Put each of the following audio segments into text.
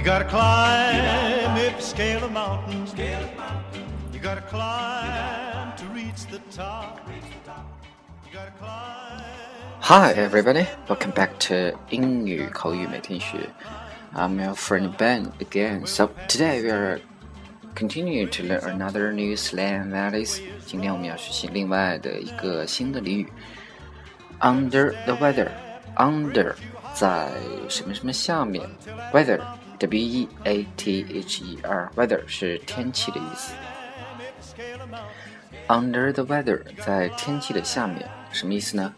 You gotta climb if you scale a mountain. You gotta climb to reach the top. You gotta climb. Hi everybody, welcome back to 英语口语每天学。I'm your friend Ben again. So today we are continuing to learn another new slang that is. 今天我们要学习另外的一个新的俚语。Under the weather, under 在什么什么下面，weather W E A T H E R weather 是天气的意思。Under the weather 在天气的下面，什么意思呢？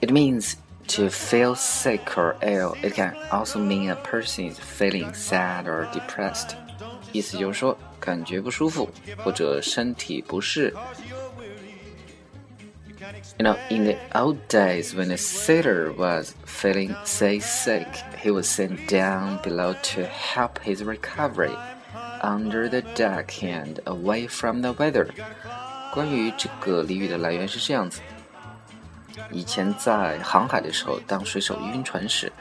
It means to feel sick or ill. It can also mean a person is feeling sad or depressed. 意思就是说感觉不舒服或者身体不适。 You know, in the old days when a sailor was feeling seasick, he was sent down below to help his recovery under the deck and away from the weather. 关于这个俚语的来源是这样子：以前在航海的时候，当水手晕船时，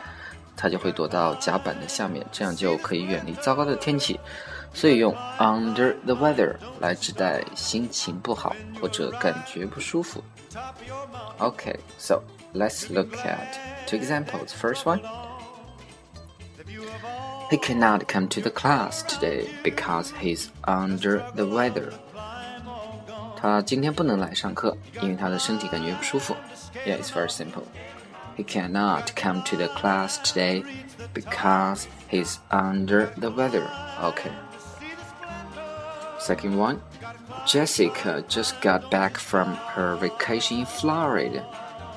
他就会躲到甲板的下面，这样就可以远离糟糕的天气。 所以用 under the weather 来指代心情不好或者感觉不舒服。Okay, so let's look at two examples. First one. He cannot come to the class today because he's under the weather. 他今天不能来上课，因为他的身体感觉不舒服。Yeah, it's very simple. He cannot come to the class today because he's under the weather. Okay. Second one. Jessica just got back from her vacation in Florida,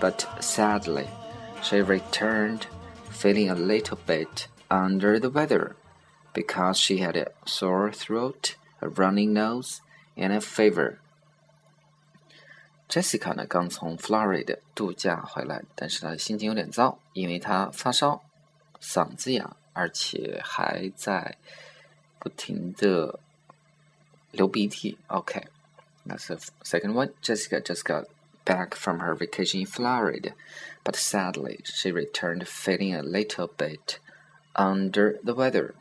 but sadly, she returned feeling a little bit under the weather because she had a sore throat, a running nose, and a fever. Jessica 呢刚从 Florida 度假回来，但是她的心情有点糟，因为她发烧、嗓子哑，而且还在不停的 流鼻涕。OK。that's the second one. Jessica just got back from her vacation in Florida, but sadly, she returned feeling a little bit under the weather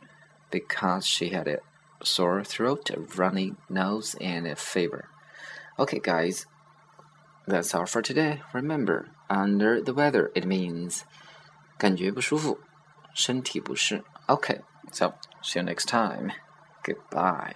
because she had a sore throat, a runny nose, and a fever. Okay, guys, that's all for today. Remember, under the weather, it means 感觉不舒服，身体不适。Okay, so see you next time. Goodbye.